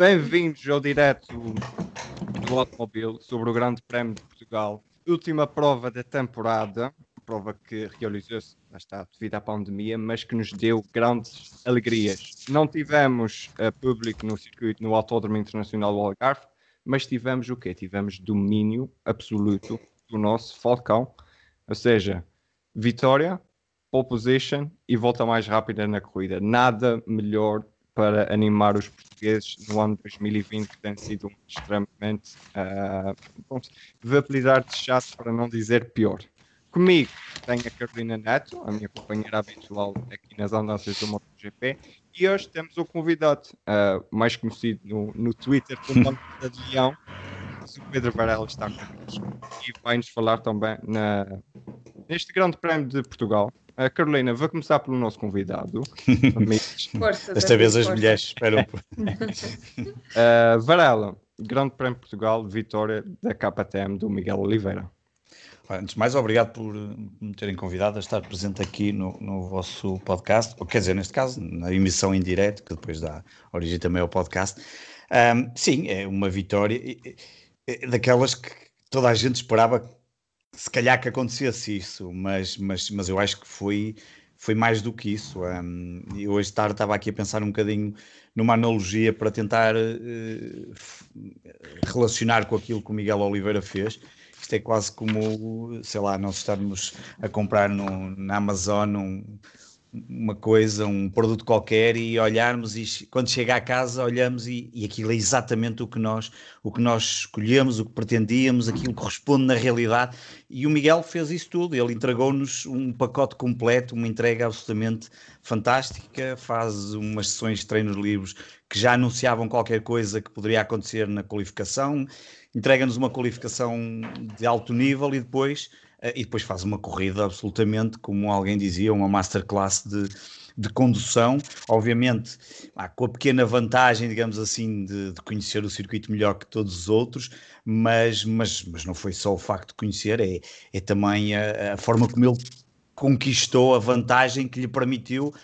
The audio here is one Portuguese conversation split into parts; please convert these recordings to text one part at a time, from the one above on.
Bem-vindos ao direto do automóvel sobre o Grande Prémio de Portugal. Última prova da temporada, prova que realizou-se, está, devido à pandemia, mas que nos deu grandes alegrias. Não tivemos uh, público no circuito, no Autódromo Internacional do Algarve, mas tivemos o quê? Tivemos domínio absoluto do nosso Falcão, ou seja, vitória, pole position e volta mais rápida na corrida. Nada melhor para animar os portugueses no ano 2020, que tem sido um extremamente, uh, vamos apelidar de chato para não dizer pior. Comigo tenho a Carolina Neto, a minha companheira habitual aqui nas andanças do MotoGP, e hoje temos o convidado, uh, mais conhecido no, no Twitter como Banco de Leão, o Pedro Varela está connosco e vai-nos falar também na, neste Grande Prémio de Portugal, Uh, Carolina, vou começar pelo nosso convidado. Força, Desta vez as mulheres esperam. uh, Varela, Grande Prémio de Portugal, vitória da KTM do Miguel Oliveira. Antes de mais, obrigado por me terem convidado a estar presente aqui no, no vosso podcast, ou quer dizer, neste caso, na emissão em direto, que depois dá origem também ao podcast. Um, sim, é uma vitória daquelas que toda a gente esperava se calhar que acontecesse isso, mas, mas, mas eu acho que foi, foi mais do que isso. Um, eu hoje tarde estava aqui a pensar um bocadinho numa analogia para tentar uh, relacionar com aquilo que o Miguel Oliveira fez. Isto é quase como, sei lá, nós estarmos a comprar no, na Amazon um, uma coisa, um produto qualquer e olharmos e quando chega à casa olhamos e, e aquilo é exatamente o que nós o que nós escolhemos, o que pretendíamos, aquilo que corresponde na realidade. E o Miguel fez isso tudo, ele entregou-nos um pacote completo, uma entrega absolutamente fantástica, faz umas sessões de treinos livres que já anunciavam qualquer coisa que poderia acontecer na qualificação, entrega-nos uma qualificação de alto nível e depois e depois faz uma corrida absolutamente, como alguém dizia, uma masterclass de, de condução, obviamente ah, com a pequena vantagem, digamos assim, de, de, conhecer o circuito melhor que todos os outros, mas, mas, mas não foi só o facto de conhecer, é, é também a, a forma como ele conquistou a vantagem que lhe permitiu eh,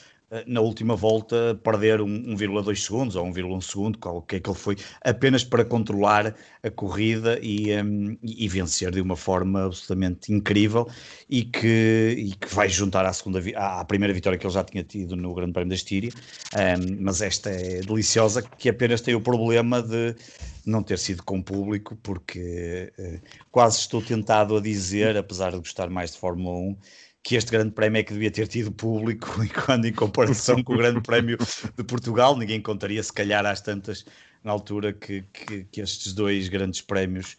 na última volta perder 1,2 segundos ou 1,1 segundo, qual que é que ele foi, apenas para controlar a corrida e, um, e, vencer de uma forma absolutamente incrível e que, e que vai juntar à, segunda, à primeira vitória que ele já tinha tido no Grande Prémio da Estíria, um, mas esta é deliciosa, que apenas tem o problema de não ter sido com público, porque uh, quase estou tentado a dizer, apesar de gostar mais de Fórmula 1, que este grande prémio é que devia ter tido público, quando em comparação com o grande prémio de Portugal, ninguém contaria se calhar às tantas na altura que, que, que estes dois grandes prémios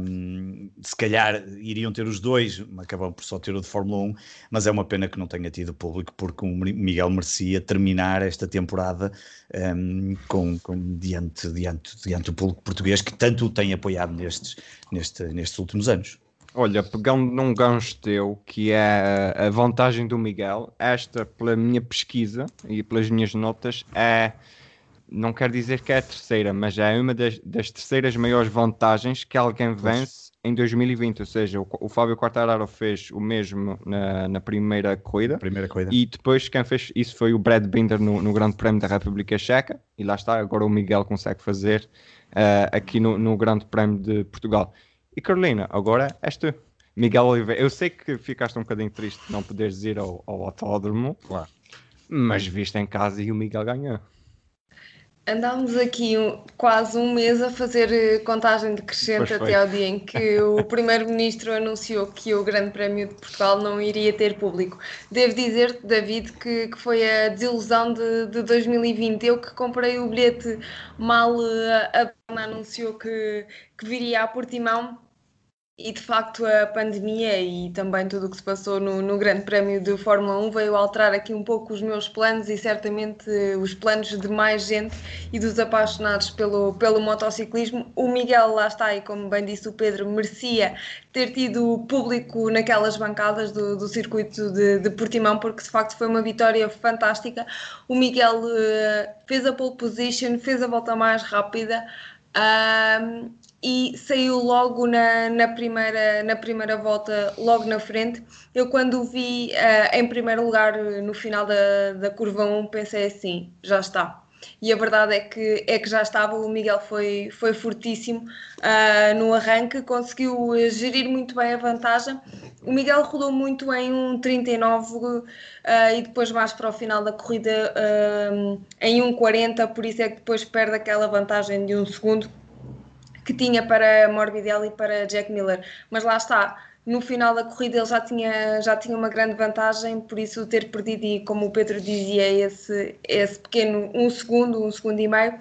um, se calhar iriam ter os dois, acabam por só ter o de Fórmula 1, mas é uma pena que não tenha tido público, porque o Miguel merecia terminar esta temporada um, com, com, diante, diante, diante do público português que tanto o tem apoiado nestes, neste, nestes últimos anos. Olha, pegando num gancho teu, que é a vantagem do Miguel, esta, pela minha pesquisa e pelas minhas notas, é. Não quero dizer que é a terceira, mas é uma das, das terceiras maiores vantagens que alguém vence em 2020. Ou seja, o, o Fábio Quartararo fez o mesmo na, na primeira corrida. Primeira corrida. E depois quem fez isso foi o Brad Binder no, no Grande Prémio da República Checa. E lá está, agora o Miguel consegue fazer uh, aqui no, no Grande Prémio de Portugal. E Carolina, agora esta Miguel Oliveira. Eu sei que ficaste um bocadinho triste de não poderes ir ao, ao autódromo, claro. mas viste em casa e o Miguel ganhou. Andámos aqui um, quase um mês a fazer eh, contagem decrescente até ao dia em que o Primeiro-Ministro anunciou que o Grande Prémio de Portugal não iria ter público. Devo dizer, David, que, que foi a desilusão de, de 2020. Eu que comprei o bilhete mal eh, a, a anunciou que, que viria a Portimão e de facto a pandemia e também tudo o que se passou no, no, Grande Prémio de Fórmula 1 veio alterar aqui um pouco os meus planos e certamente os planos de mais gente e dos apaixonados pelo, pelo motociclismo. O Miguel lá está e como bem disse o Pedro, merecia ter tido público naquelas bancadas do, do circuito de, de, Portimão porque de facto foi uma vitória fantástica. O Miguel uh, fez a pole position, fez a volta mais rápida. Uh, e saiu logo na, na, primeira, na primeira volta, logo na frente. Eu, quando o vi uh, em primeiro lugar no final da, da curva 1, pensei assim: já está. e a verdade é que, é que já estava. O Miguel foi, foi fortíssimo uh, no arranque, conseguiu gerir muito bem a vantagem. O Miguel rodou muito em um 39 uh, e depois mais para o final da corrida uh, em um 40, por isso é que depois perde aquela vantagem de um segundo que tinha para Morbidelli e para Jack Miller. Mas lá está, no final da corrida ele já tinha, já tinha uma grande vantagem, por isso ter perdido, e como o Pedro dizia, esse, esse pequeno um segundo, um segundo e meio,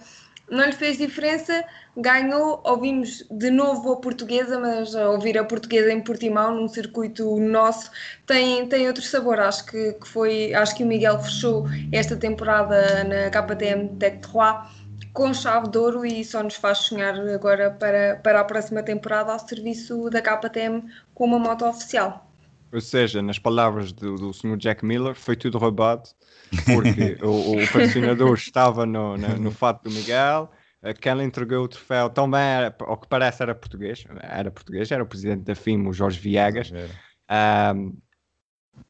não lhe fez diferença, ganhou, ouvimos de novo a portuguesa, mas ouvir a portuguesa em Portimão, num circuito nosso, tem, tem outro sabor, acho que, que foi, acho que o Miguel fechou esta temporada na KTM Tech 3 com chave de ouro e só nos faz sonhar agora para, para a próxima temporada ao serviço da KTM com uma moto oficial. Ou seja, nas palavras do, do Sr. Jack Miller, foi tudo roubado, porque o, o patrocinador estava no, no, no fato do Miguel, quem lhe entregou o troféu também, era, ao que parece, era português, era português, era o presidente da FIM, o Jorge Viegas. Um,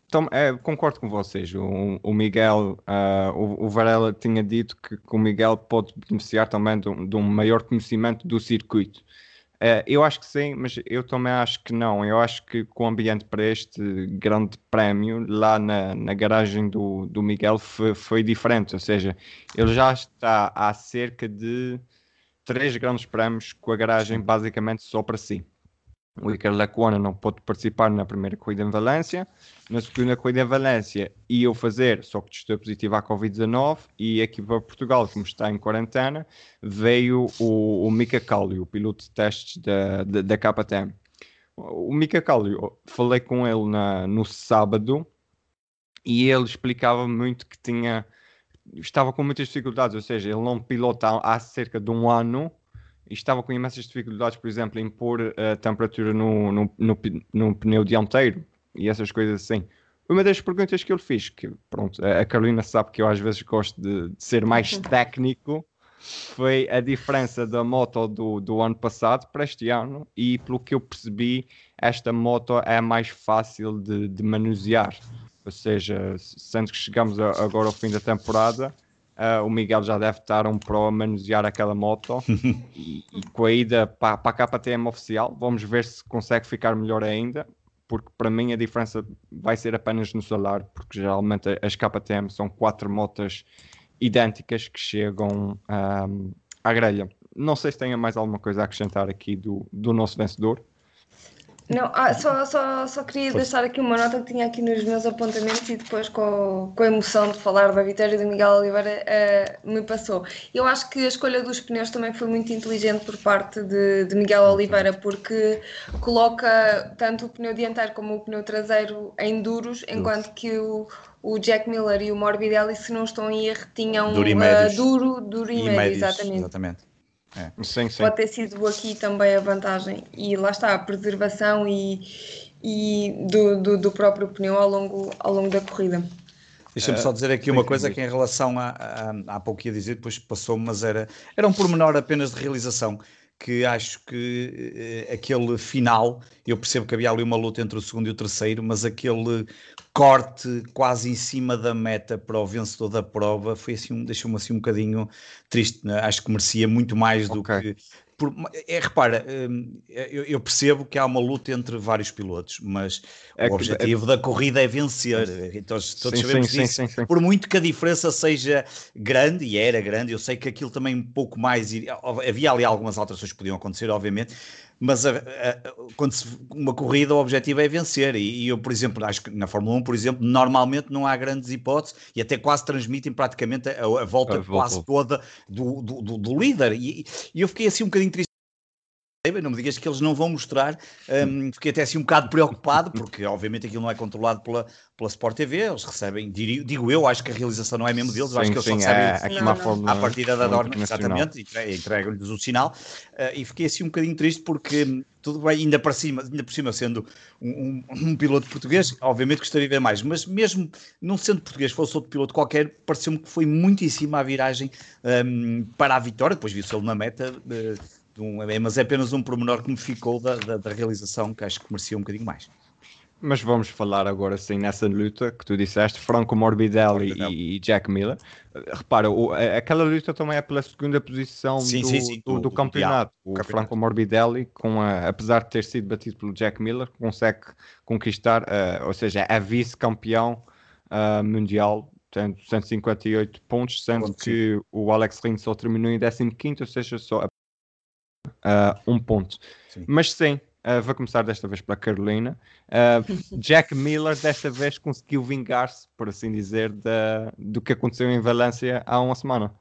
então, é, concordo com vocês. O, o Miguel, uh, o, o, Varela tinha dito que, que, o Miguel pode beneficiar também de, de um maior conhecimento do circuito. Uh, eu acho que sim, mas eu também acho que não. Eu acho que com o ambiente para este grande prémio, lá na, na garagem do, do Miguel, foi, foi diferente. Ou seja, ele já está há cerca de três grandes prémios com a garagem basicamente só para si. O Iker Lecuona não pôde participar na primeira corrida em Valência. Na segunda corrida em Valência ia fazer, só que testou positivo à Covid-19 e aqui para Portugal, como está em quarentena, veio o, o Mika Kallio, o piloto de testes da, da, da KTM. O Mika Kallio, falei com ele na, no sábado e ele explicava muito que tinha estava com muitas dificuldades, ou seja, ele não pilota há, cerca de um ano estava com imensas dificuldades, por exemplo, em pôr a temperatura no, no, no, no pneu dianteiro e essas coisas assim. Uma das perguntas que eu fiz, que pronto, a Carolina sabe que eu às vezes gosto de, de ser mais uhum. técnico, foi a diferença da moto do, do ano passado para este ano e pelo que eu percebi, esta moto é mais fácil de, de manusear. Ou seja, sendo que chegamos a, agora ao fim da temporada, Uh, o Miguel já deve estar um pro a manusear aquela moto e, e, com a ida para, para a KTM oficial, vamos ver se consegue ficar melhor ainda, porque para mim a diferença vai ser apenas no salário, porque geralmente as KTM são quatro motas idênticas que chegam um, à grelha. Não sei se tenha mais alguma coisa a acrescentar aqui do, do nosso vencedor. Não, ah, só, só, só queria deixar aqui uma nota que tinha aqui nos meus apontamentos e depois com, com a emoção de falar da vitória do Miguel Oliveira uh, me passou. Eu acho que a escolha dos pneus também foi muito inteligente por parte de, de Miguel Oliveira porque coloca tanto o pneu dianteiro como o pneu traseiro em duros, enquanto que o, o Jack Miller e o Morbidelli, se não estão em erro, tinham duro, uh, duro, duro e, e médio, médios, exatamente. exatamente. É. Sim, sim. Pode ter sido aqui também a vantagem. E lá está, a preservação e, e do, do, do próprio pneu ao longo, ao longo da corrida. Deixa-me só dizer aqui uma coisa que em relação a, a, há pouco ia dizer, depois passou, mas era, era um pormenor apenas de realização que acho que eh, aquele final, eu percebo que havia ali uma luta entre o segundo e o terceiro, mas aquele corte quase em cima da meta para o vencedor da prova foi assim, um, deixou-me assim um bocadinho triste, né? acho que merecia muito mais do okay. que por, é, repara, hum, eu, eu, percebo que há uma luta entre vários pilotos, mas é o objetivo é... da corrida é vencer. Então, todos sim, sabemos sim, disso. Sim, por muito que a diferença seja grande, e era grande, eu sei que aquilo também um pouco mais. Havia ali algumas alterações que podiam acontecer, obviamente, mas a, a, quando se, uma corrida o objetivo é vencer. E, e, eu por exemplo acho que na Fórmula 1 por exemplo normalmente não há grandes hipóteses e até quase transmitem praticamente a, a volta. quase toda do, do, do, do líder. E, e, eu fiquei assim um bocadinho triste não me digas que eles não vão mostrar, um, fiquei até assim um bocado preocupado, porque obviamente aquilo não é controlado pela, pela Sport TV, eles recebem, digo, digo eu, acho que a realização não é mesmo deles, sim, acho que eles sim, só recebem é, uma forma, à partida da Dorna, exatamente, entregam-lhes o sinal, uh, e fiquei assim um bocadinho triste porque hum, tudo bem, ainda por cima, ainda por cima sendo um, um, um, piloto português, obviamente gostaria de ver mais, mas mesmo não sendo português, fosse outro piloto qualquer, pareceu-me que foi muitíssimo a viragem um, para a vitória, depois viu-se ele na meta, uh, um, é, mas é apenas um pormenor que me ficou da, da, da, realização que acho que merecia um bocadinho mais. Mas vamos falar agora sim nessa luta que tu disseste, Franco Morbidelli, Morbidelli. E, Jack Miller. Repara, o, aquela luta também é pela segunda posição sim, do, sim, sim, do, do, do, campeonato. o campeonato. Franco Morbidelli, com a, apesar de ter sido batido pelo Jack Miller, consegue conquistar, uh, ou seja, é vice-campeão uh, mundial tem 158 pontos, sendo que o Alex Rins só terminou em 15, ou seja, só uh, um ponto. Sim. Mas sim, uh, vou começar desta vez pela Carolina. Uh, Jack Miller desta vez conseguiu vingar-se, por assim dizer, da, do que aconteceu em Valência há uma semana.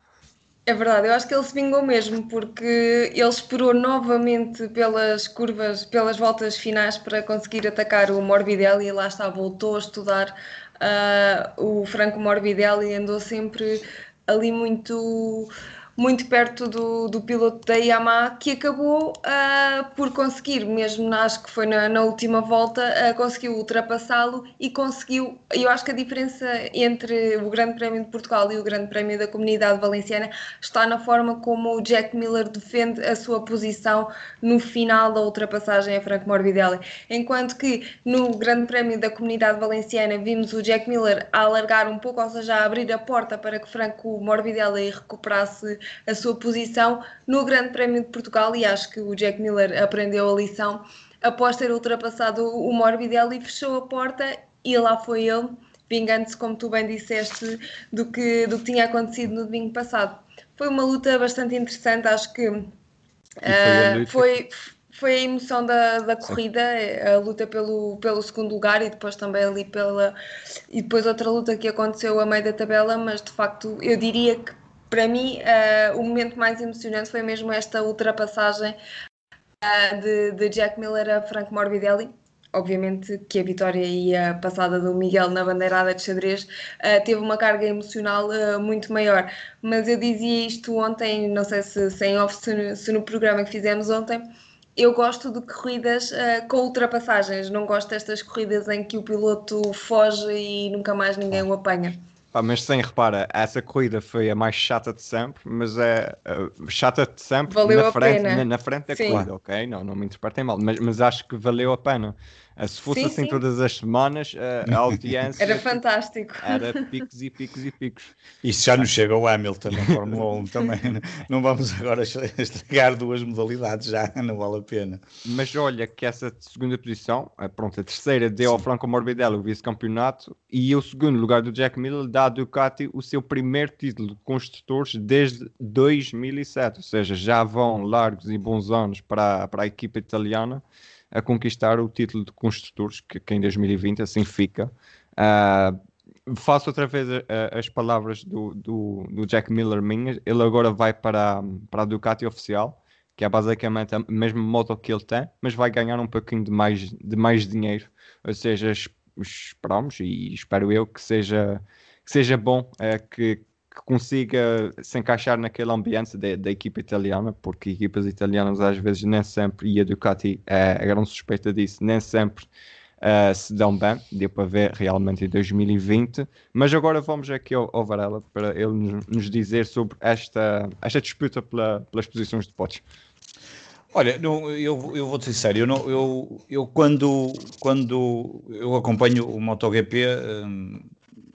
É verdade, eu acho que ele se vingou mesmo, porque ele esperou novamente pelas curvas, pelas voltas finais para conseguir atacar o Morbidelli e lá está, voltou a estudar uh, o Franco Morbidelli andou sempre ali muito muito perto do, do piloto da Yamaha, que acabou uh, por conseguir, mesmo acho que foi na, na última volta, uh, conseguiu ultrapassá-lo e conseguiu. Eu acho que a diferença entre o Grande Prémio de Portugal e o Grande Prémio da Comunidade Valenciana está na forma como o Jack Miller defende a sua posição no final da ultrapassagem a Franco Morbidelli. Enquanto que no Grande Prémio da Comunidade Valenciana vimos o Jack Miller a alargar um pouco, ou seja, a abrir a porta para que Franco Morbidelli recuperasse a sua posição no Grande Prémio de Portugal e acho que o Jack Miller aprendeu a lição após ter ultrapassado o Morbidelli, fechou a porta e lá foi ele, vingando-se, como tu bem disseste, do que, do que tinha acontecido no domingo passado. Foi uma luta bastante interessante, acho que uh, foi, foi a emoção da, da corrida, a luta pelo, pelo segundo lugar e depois também ali pela. e depois outra luta que aconteceu a meio da tabela, mas de facto eu diria que para mim, uh, o momento mais emocionante foi mesmo esta ultrapassagem uh, de, de, Jack Miller a Frank Morbidelli. Obviamente que a vitória e a passada do Miguel na bandeirada de xadrez uh, teve uma carga emocional muito maior. Mas eu dizia isto ontem, não sei se, se em off, se no, se no programa que fizemos ontem, eu gosto de corridas uh, com ultrapassagens, não gosto destas corridas em que o piloto foge e nunca mais ninguém o apanha. Pá, mas sem repara, essa corrida foi a mais chata de sempre, mas é uh, chata de sempre valeu na, frente, na, na, frente da Sim. corrida, ok? Não, não me interpretem mal, mas, mas acho que valeu a pena. Eh, se fosse sim, assim sim. todas as semanas, a audiência era fantástico. Era picos e picos e picos. Isso já nos chega ao Hamilton na Fórmula 1 também. Né? Não vamos agora estragar duas modalidades, já não vale a pena. Mas olha que essa segunda posição, pronto, a terceira deu ao Franco Morbidelli o vice-campeonato e o segundo lugar do Jack Miller dá a Ducati o seu primeiro título de construtores desde 2007, ou seja, já vão largos e bons anos para, para a equipa italiana a conquistar o título de construtores, que, que em 2020 assim fica. Uh, faço outra vez uh, as palavras do, do, do, Jack Miller minhas. Ele agora vai para, para a Ducati oficial, que é basicamente a mesma moto que ele tem, mas vai ganhar um pouquinho de mais, de mais dinheiro. Ou seja, esperamos e espero eu que seja, que seja bom, uh, que, que consiga se encaixar naquele ambiente da equipa italiana, porque equipas italianas às vezes nem sempre, e a Ducati é, é grande suspeita disso, nem sempre uh, se dão bem, deu para ver realmente em 2020. Mas agora vamos aqui ao, ao Varela para ele nos, nos, dizer sobre esta, esta disputa pela, pelas posições de potes. Olha, não, eu, eu vou ser sério, eu, não, eu, eu quando, quando eu acompanho o MotoGP hum,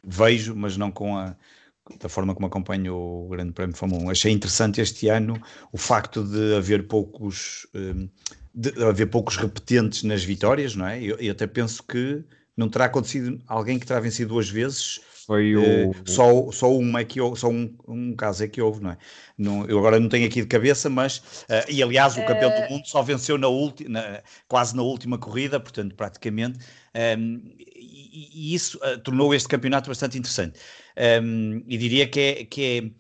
vejo, mas não com a, da forma como acompanho o Grande Prémio de Fórmula 1. Achei interessante este ano o facto de haver poucos, hum, de haver poucos repetentes nas vitórias, não é? Eu, até penso que não terá acontecido alguém que terá vencido duas vezes. Foi o... Uh, só, só, uma é que, só um, um caso é que houve, não é? Não, eu agora não tenho aqui de cabeça, mas. Uh, e aliás, o campeão do mundo só venceu na última, quase na última corrida, portanto, praticamente. Um, e, e, isso uh, tornou este campeonato bastante interessante. Um, e diria que é, que é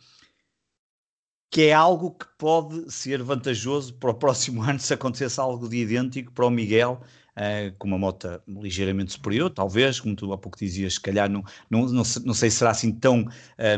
que é algo que pode ser vantajoso para o próximo ano se acontecesse algo de idêntico para o Miguel, uh, com uma moto ligeiramente superior, talvez, como tu há pouco dizias, se calhar não, não, não, não sei se será assim tão,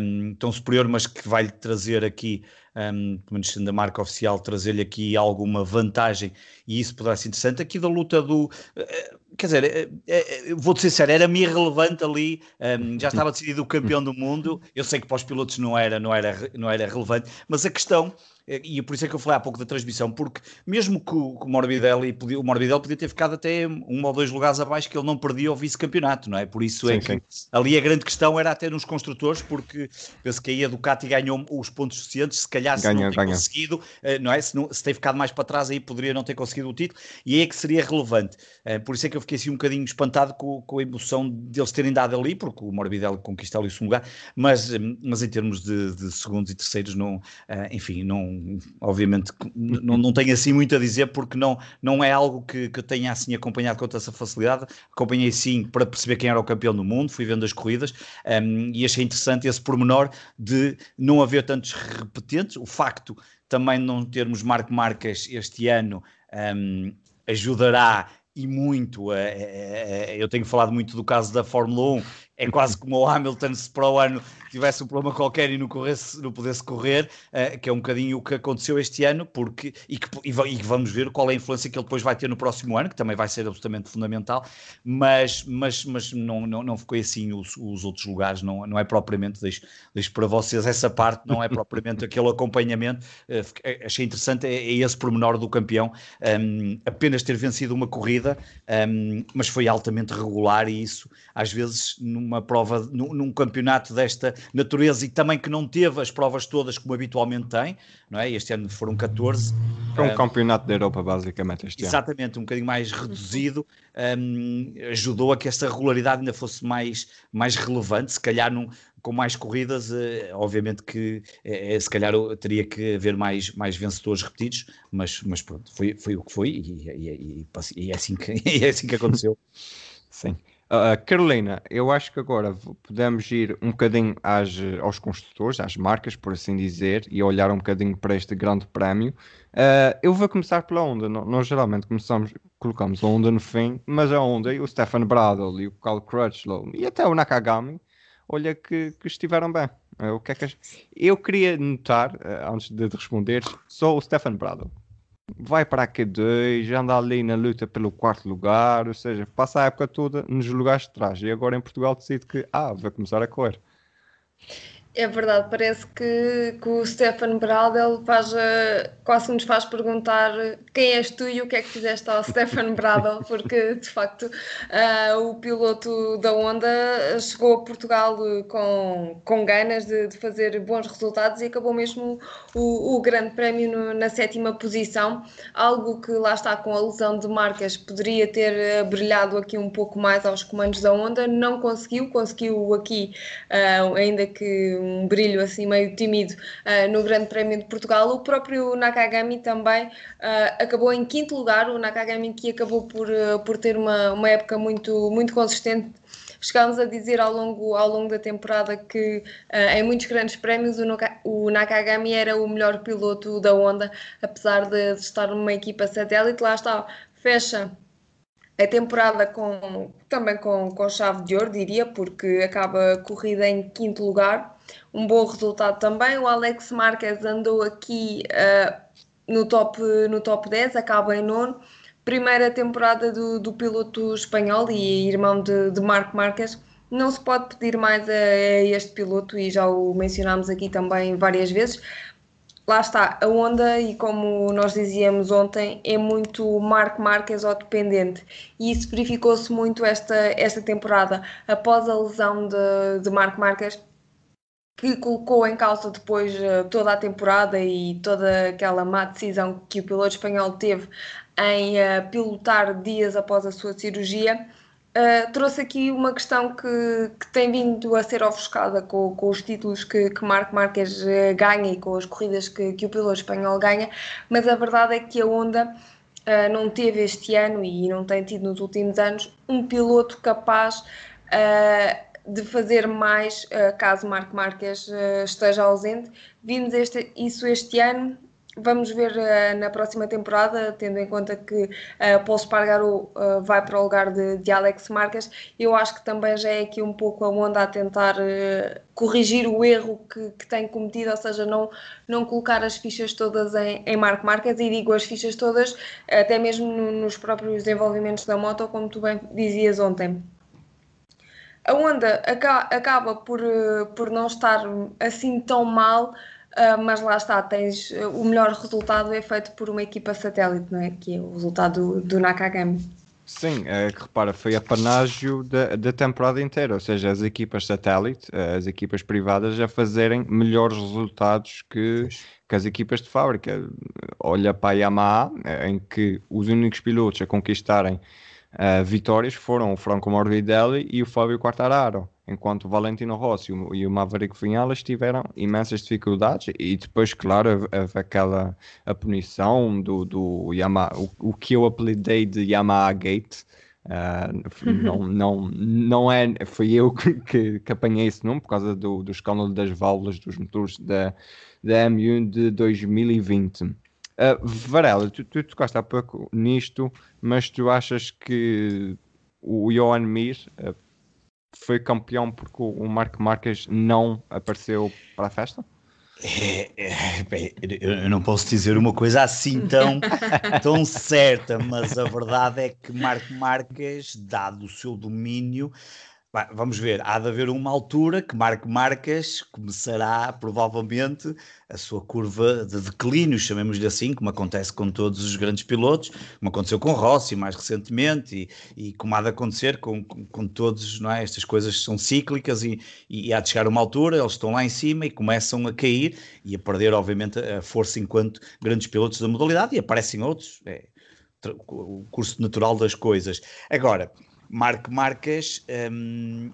um, tão superior, mas que vai-lhe trazer aqui um, pelo menos sendo a marca oficial, trazer-lhe aqui alguma vantagem e isso poderá ser interessante. Aqui da luta do. Uh, quer dizer, uh, vou-te ser sério, era-me irrelevante ali, um, já estava decidido o campeão do mundo. Eu sei que para os pilotos não era, não era, não era relevante, mas a questão e por isso é que eu falei há pouco da transmissão, porque mesmo que o, que o Morbidelli podia, o Morbidelli podia ter ficado até um ou dois lugares abaixo que ele não perdia o vice-campeonato, não é? Por isso é sim, é que sim. ali a grande questão era até nos construtores, porque penso que aí a Ducati ganhou os pontos suficientes, se calhar se ganha, não tem conseguido, eh, não é? Se, não, se tem ficado mais para trás aí poderia não ter conseguido o título, e aí é que seria relevante. Eh, por isso é que eu fiquei assim um bocadinho espantado com, com a emoção deles terem dado ali, porque o Morbidelli conquista ali o segundo lugar, mas, mas em termos de, de segundos e terceiros, não, enfim, não, obviamente não, não tenho assim muito a dizer porque não, não é algo que, que tenha assim acompanhado com tanta facilidade. Acompanhei sim para perceber quem era o campeão do mundo, fui vendo as corridas um, e achei interessante esse pormenor de não haver tantos repetentes. O facto também não termos Marco Marcas este ano um, ajudará e muito. eu tenho falado muito do caso da Fórmula 1 é quase como o Hamilton se para o ano tivesse um problema qualquer e não, corresse, não pudesse correr, uh, que é um bocadinho o que aconteceu este ano, porque, e, que, e, e, vamos ver qual é a influência que ele depois vai ter no próximo ano, que também vai ser absolutamente fundamental, mas, mas, mas não, não, não ficou assim os, os outros lugares, não, não é propriamente, deixo, deixo para vocês essa parte, não é propriamente aquele acompanhamento, uh, achei interessante, é, é, esse pormenor do campeão, um, apenas ter vencido uma corrida, um, mas foi altamente regular e isso às vezes numa prova, num, num, campeonato desta natureza e também que não teve as provas todas como habitualmente tem, não é? Este ano foram 14. Foi um uh, campeonato da Europa, basicamente, este exatamente, ano. Um bocadinho mais reduzido, um, ajudou a que esta regularidade ainda fosse mais, mais relevante, se calhar num, com mais corridas, uh, obviamente que uh, se calhar teria que haver mais, mais vencedores repetidos, mas, mas pronto, foi, foi o que foi e, e, e, e é, assim que, é assim que aconteceu. Sim. Uh, Carolina, eu acho que agora podemos ir um bocadinho às, aos construtores, às marcas, por assim dizer, e olhar um bocadinho para este grande prémio. Uh, eu vou começar pela Honda. Nós geralmente começamos, colocamos a Honda no fim, mas a Honda e o Stefan Bradl e o Carl Crutchlow e até o Nakagami, olha que, que estiveram bem. Uh, o que é que eu queria notar, antes de responder, só o Stefan Bradl vai para a Q2, anda ali na luta pelo quarto lugar, ou seja, passa a época toda nos lugares de trás e agora em Portugal decide que, ah, vai começar a correr. É verdade, parece que, que o Stefan Bradel faz, uh, quase nos faz perguntar quem és tu e o que é que fizeste ao Stefan Bradel, porque de facto uh, o piloto da Honda chegou a Portugal com, com ganas de, de fazer bons resultados e acabou mesmo o, o Grande Prémio no, na sétima posição, algo que lá está com a lesão de marcas poderia ter brilhado aqui um pouco mais aos comandos da Honda, não conseguiu, conseguiu aqui, uh, ainda que um brilho assim meio tímido uh, no Grande Prémio de Portugal. O próprio Nakagami também uh, acabou em quinto lugar, o Nakagami que acabou por, uh, por ter uma, uma época muito, muito consistente chegámos a dizer ao longo, ao longo da temporada que em muitos grandes prémios o, o, Nakagami era o melhor piloto da Honda, apesar de, estar numa equipa satélite. Lá está, fecha a temporada com, também com, com chave de ouro, diria, porque acaba corrida em quinto lugar. Um bom resultado também. O Alex Marquez andou aqui uh, no, top, no top 10, acaba em nono. Primeira temporada do, do piloto espanhol e irmão de, de Marco Marques. Não se pode pedir mais a, a este piloto e já o mencionámos aqui também várias vezes lá está, a onda, e como nós dizíamos ontem, é muito Marco Marques ou dependente. E isso verificou-se muito esta, esta temporada. Após a lesão de, de Marco Marques, que colocou em causa depois uh, toda a temporada e toda aquela má decisão que o piloto espanhol teve em uh, pilotar dias após a sua cirurgia, Uh, trouxe aqui uma questão que, que, tem vindo a ser ofuscada com, com os títulos que, que Marco Marques uh, ganha e com as corridas que, que, o piloto espanhol ganha, mas a verdade é que a Honda uh, não teve este ano e não tem tido nos últimos anos um piloto capaz de fazer mais caso Marco Marques esteja ausente. Vimos este, isso este ano, Vamos ver uh, na próxima temporada, tendo em conta que uh, Paulo Espargaro uh, vai para o lugar de, de, Alex Marques. Eu acho que também já é aqui um pouco a onda a tentar uh, corrigir o erro que, que, tem cometido, ou seja, não, não colocar as fichas todas em, em Marco Marques. E digo as fichas todas, até mesmo no, nos próprios desenvolvimentos da moto, como tu bem dizias ontem. A Honda acaba por, por não estar assim tão mal uh, mas lá está, tens o melhor resultado é feito por uma equipa satélite, não é? Que é o resultado do, do Nakagami. Sim, é que repara, foi a panágio da, da temporada inteira, ou seja, as equipas satélite, as equipas privadas a fazerem melhores resultados que, que as equipas de fábrica. Olha para a Yamaha, em que os únicos pilotos a conquistarem uh, vitórias foram o Franco Morbidelli e o Fábio Quartararo, enquanto o Valentino Rossi e o Maverick Vinales tiveram imensas dificuldades e depois, claro, aquela a punição do, do Yamaha, o, o que eu apelidei de Yamaha Gate, Uh, não, não, não é, foi eu que, que, que apanhei esse nome por causa do, do escândalo das válvulas dos motores da, da M1 de 2020. Uh, Varela, tu, tu tocaste há pouco nisto, mas tu achas que o Johan Mir uh, foi campeão porque o Marco Marques não apareceu para a festa? É, é, bem, eu não posso dizer uma coisa assim tão, tão certa, mas a verdade é que Marco Marques, dado o seu domínio, Vamos ver, há de haver uma altura que Marco Marques começará provavelmente a sua curva de declínio, chamemos-lhe assim, como acontece com todos os grandes pilotos, como aconteceu com Rossi mais recentemente e, e como há de acontecer com, com, com, todos, não é? Estas coisas são cíclicas e, e, há de chegar uma altura, eles estão lá em cima e começam a cair e a perder, obviamente, a força enquanto grandes pilotos da modalidade e aparecem outros, é o curso natural das coisas. Agora, Marco Marques, um,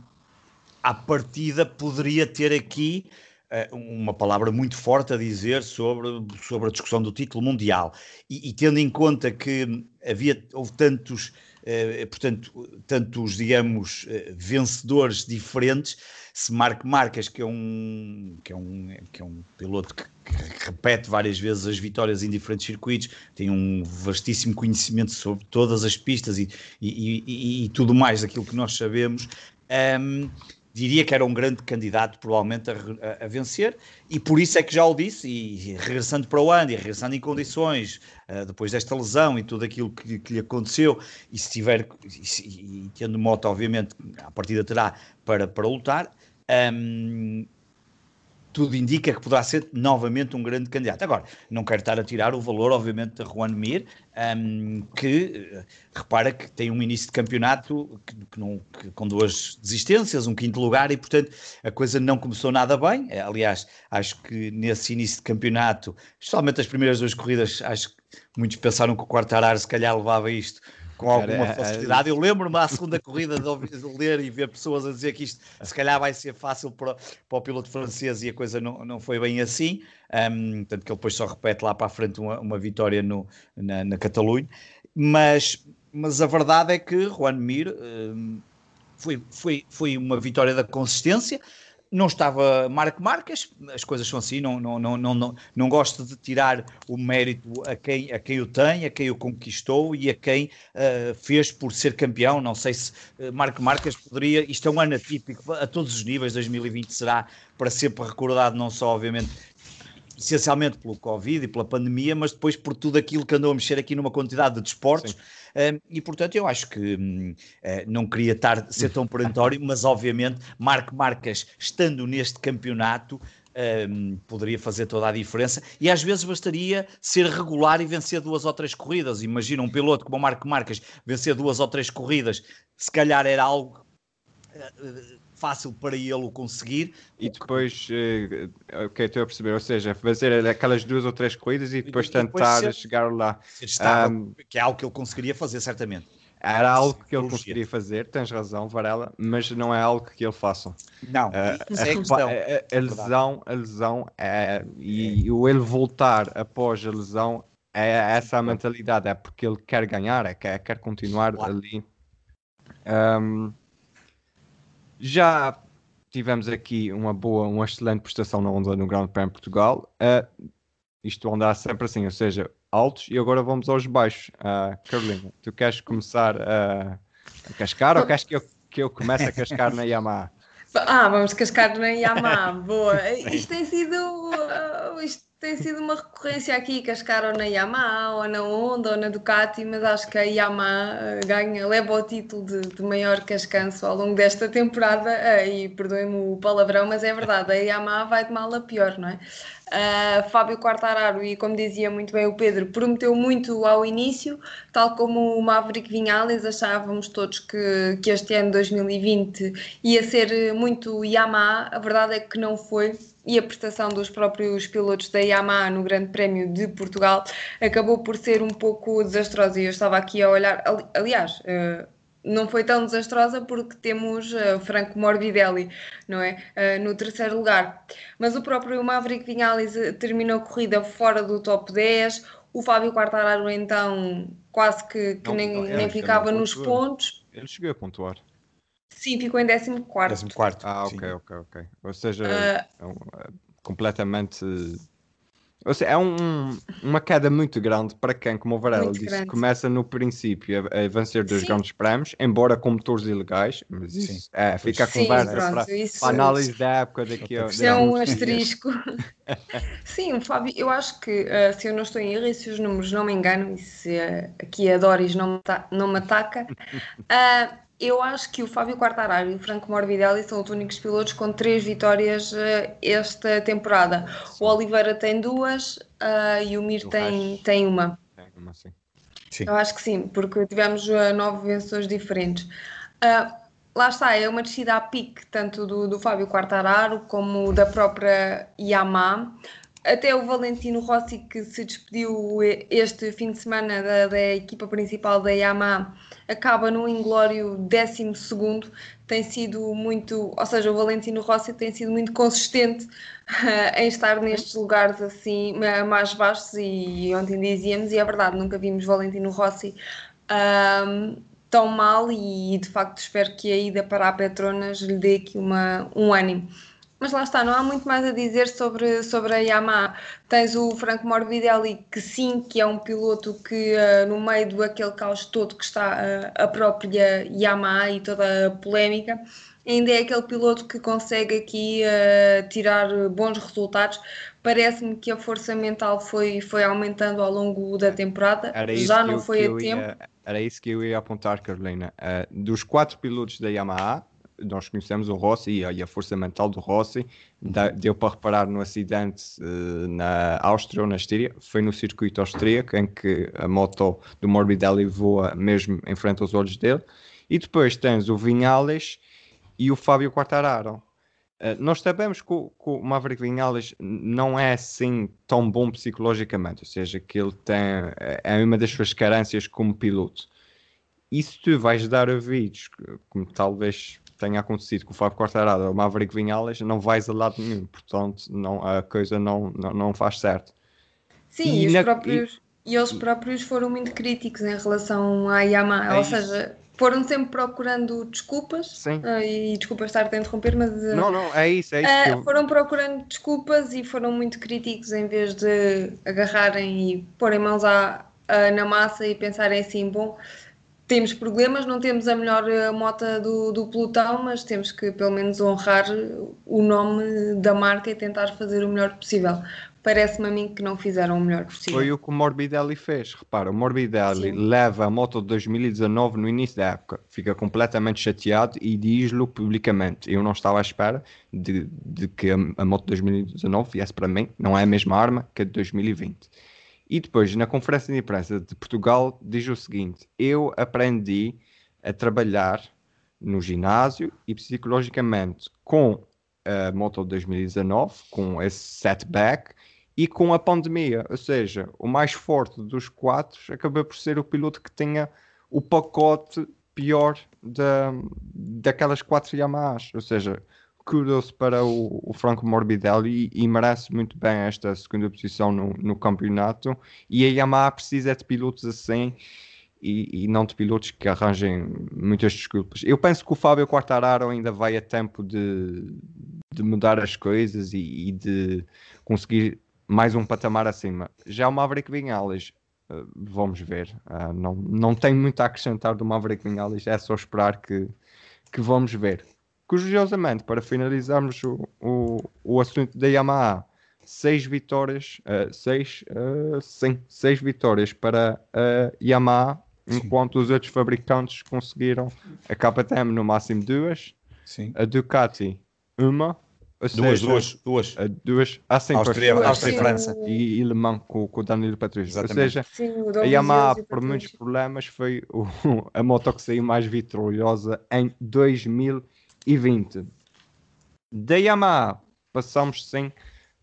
à partida, poderia ter aqui uh, uma palavra muito forte a dizer sobre, sobre a discussão do título mundial. E, e tendo em conta que havia, houve tantos, uh, portanto, tantos, digamos, uh, vencedores diferentes, se Marco Marques, que é um, que é um, que é um piloto que, que, repete várias vezes as vitórias em diferentes circuitos, tem um vastíssimo conhecimento sobre todas as pistas e, e, e, e tudo mais daquilo que nós sabemos. Um, diria que era um grande candidato provavelmente a, a, a, vencer e por isso é que já o disse e, regressando para o Andy, regressando em condições uh, depois desta lesão e tudo aquilo que, que lhe aconteceu e se tiver e, e, tendo moto obviamente a partida terá para, para lutar um, tudo indica que poderá ser novamente um grande candidato. Agora, não quero estar a tirar o valor, obviamente, de Juan Mir, um, que eh, repara que tem um início de campeonato que, que não, que, com duas desistências, um quinto lugar, e portanto a coisa não começou nada bem. Eh, aliás, acho que nesse início de campeonato, especialmente as primeiras duas corridas, acho que muitos pensaram que o Quartararo se calhar levava isto com alguma é, é facilidade. Eu lembro-me à segunda corrida de, ouvir, de, ler e ver pessoas a dizer que isto se calhar vai ser fácil para, para o piloto francês e a coisa não, não foi bem assim. Um, tanto que ele depois só repete lá para a frente uma, uma vitória no, na, na Catalunha. Mas, mas a verdade é que Juan Mir um, foi, foi, foi uma vitória da consistência não estava Marco Marques, as coisas são assim, não, não, não, não, não, não gosto de tirar o mérito a quem, a quem o tem, a quem o conquistou e a quem uh, fez por ser campeão. Não sei se uh, Marco Marques poderia, isto é um ano atípico a todos os níveis, 2020 será para sempre recordado, não só, obviamente, essencialmente pelo Covid e pela pandemia, mas depois por tudo aquilo que andou a mexer aqui numa quantidade de desportos. Um, e portanto eu acho que um, uh, eh, não queria estar, ser tão perentório, mas obviamente Marco Marcas, estando neste campeonato, um, poderia fazer toda a diferença e às vezes bastaria ser regular e vencer duas ou três corridas. Imagina um piloto como o Marco Marques vencer duas ou três corridas, se calhar era algo. Uh, fácil para ele o conseguir. E depois, uh, ok, estou a perceber, ou seja, fazer aquelas duas ou três corridas e depois, e depois tentar ser, chegar lá. Estável, um, que é algo que ele conseguiria fazer, certamente. Era algo que ele conseguiria fazer, tens razão, Varela, mas não é algo que ele faça. Não, uh, é a, a, a, lesão, a lesão é, e, e o ele voltar após a lesão é essa a mentalidade, é porque ele quer ganhar, é quer, quer continuar claro. ali. Um, já tivemos aqui uma boa, uma excelente prestação na onda no Grande Prêmio Portugal. Uh, isto andar sempre assim, ou seja, altos e agora vamos aos baixos. Uh, Carolina, tu queres começar a, a cascar ou queres que eu, que eu comece a cascar na Yamaha? Ah, vamos cascar na Yamaha, boa. Isto tem sido uh, isto tem sido uma recorrência aqui, cascaram na Yamaha, ou na Honda, ou na Ducati, mas acho que a Yamaha eh, ganha, leva o título de, de maior cascanço ao longo desta temporada, eh, e perdoem-me o palavrão, mas é verdade, a Yamaha vai de mal a pior, não é? Uh, Fábio Quartararo, e como dizia muito bem o Pedro, prometeu muito ao início, tal como o Maverick Vinales, achávamos todos que, que este ano 2020 ia ser muito Yamaha, a verdade é que não foi, e a prestação dos próprios pilotos da Yamaha no Grande Prémio de Portugal acabou por ser um pouco desastrosa. E eu estava aqui a olhar, aliás. Uh, não foi tão desastrosa porque temos uh, Franco Morbidelli, não é? Uh, no terceiro lugar. Mas o próprio Maverick Vinales terminou a corrida fora do top 10. O Fábio Quartararo, então, quase que, que não, nem, não, nem ficava nos pontos. Ele chegou a pontuar. Sim, ficou em 14. 14. Ah, ok, sim. ok, ok. Ou seja, uh... é um, é completamente. Ou seja, é um, uma queda muito grande para quem, como o Varela disse, grande. começa no princípio a, a vencer dos grandes prémios, embora com motores ilegais, mas isso sim. é, fica a conversa pronto, para, isso, para a análise da época daqui a Isso é um asterisco. sim, Fábio, eu acho que uh, se eu não estou em erro e se os números não me enganam, e se uh, aqui a Doris não me, não me ataca, uh, eu acho que o Fábio Quartararo e o Franco Morbidelli são os únicos pilotos com três vitórias uh, esta temporada. Sim. O Oliveira tem duas uh, e o Mir tem, tem uma. Tem uma, sim. sim. Eu acho que sim, porque tivemos uh, nove vencedores diferentes. lá está, é uma descida a pique, tanto do, do Fábio Quartararo como da própria Yamaha até o Valentino Rossi que se despediu este fim de semana da, da equipa principal da Yamaha acaba no inglório 12 segundo tem sido muito, ou seja, o Valentino Rossi tem sido muito consistente uh, em estar nestes lugares assim mais baixos e ontem dizíamos, e é verdade, nunca vimos Valentino Rossi um, tão mal e de facto espero que a ida para a Petronas lhe dê aqui uma, um ânimo. Mas lá está, não há muito mais a dizer sobre, sobre a Yamaha. Tens o Franco Morbidelli, que sim, que é um piloto que uh, no meio do aquele caos todo que está uh, a própria Yamaha e toda a polémica, ainda é aquele piloto que consegue aqui uh, tirar bons resultados. Parece-me que a força mental foi, foi aumentando ao longo da temporada. Já não eu, foi a tempo. Ia, era isso que eu ia apontar, Carolina. dos quatro pilotos da Yamaha, nós conhecemos o Rossi e a, força mental do Rossi. Da, deu para reparar no acidente uh, na Áustria ou na Estíria, foi no circuito austríaco em que a moto do Morbidelli voa mesmo em frente aos olhos dele. E depois tens o Vinhales e o Fábio Quartararo. Uh, nós sabemos que o, que o Maverick Vinhales não é assim tão bom psicologicamente, ou seja, que ele tem é uma das suas carências como piloto. E se tu vais dar vídeos, como talvez tenha acontecido com o Fábio Quartararo ou o Maverick Vinhales, não vais a lado nenhum, portanto não, a coisa não, não, não faz certo. Sim, e, e, na, próprios, e... e, eles próprios foram muito críticos em relação à Yamaha, é ou isso. seja, foram sempre procurando desculpas. Uh, e desculpa estar a interromper, mas... Uh, não, não, é isso, é isso. Uh, eu... Foram procurando desculpas e foram muito críticos em vez de agarrarem e porem mãos à, na massa e pensarem assim, bom temos problemas, não temos a melhor eh, moto do, do pelotão, mas temos que pelo menos honrar o nome da marca e tentar fazer o melhor possível. Parece-me a mim que não fizeram o melhor possível. Foi o que o Morbidelli fez. Repara, o Morbidelli Sim. leva a moto de 2019 no início da época, fica completamente chateado e diz-lo publicamente. Eu não estava à espera de, de que a, a moto de 2019 viesse para mim, não é a mesma arma que a de 2020 e depois, na conferência de imprensa de Portugal, diz o seguinte: Eu aprendi a trabalhar no ginásio e psicologicamente com a Moto 2019, com esse setback e com a pandemia. Ou seja, o mais forte dos quatro acabou por ser o piloto que tinha o pacote pior da, daquelas quatro Yamahas. Ou seja, kudos para o, o Franco Morbidelli e, e, merece muito bem esta segunda posição no, no campeonato. E a Yamaha precisa de pilotos assim e, e, não de pilotos que arranjem muitas desculpas. Eu penso que o Fábio Quartararo ainda vai a tempo de, de mudar as coisas e, e, de conseguir mais um patamar acima. Já o Maverick Vinales, uh, vamos ver. Uh, não, não tem muito a acrescentar do Maverick Vinales, é só esperar que, que vamos ver. Curiosamente, para finalizarmos o, o, o assunto da Yamaha, seis vitórias, uh, seis, uh, sim, seis vitórias para a Yamaha, enquanto os outros fabricantes conseguiram a KTM no máximo duas, sim. a Ducati uma, duas, seja, duas, duas, duas, há sempre Áustria, Áustria e França. E, e Le Mans com, com o Danilo Patrício. Ou seja, sim, a Yamaha, por muitos problemas, foi o, a moto que saiu mais vitoriosa em 2020. Da Yamaha, passamos sim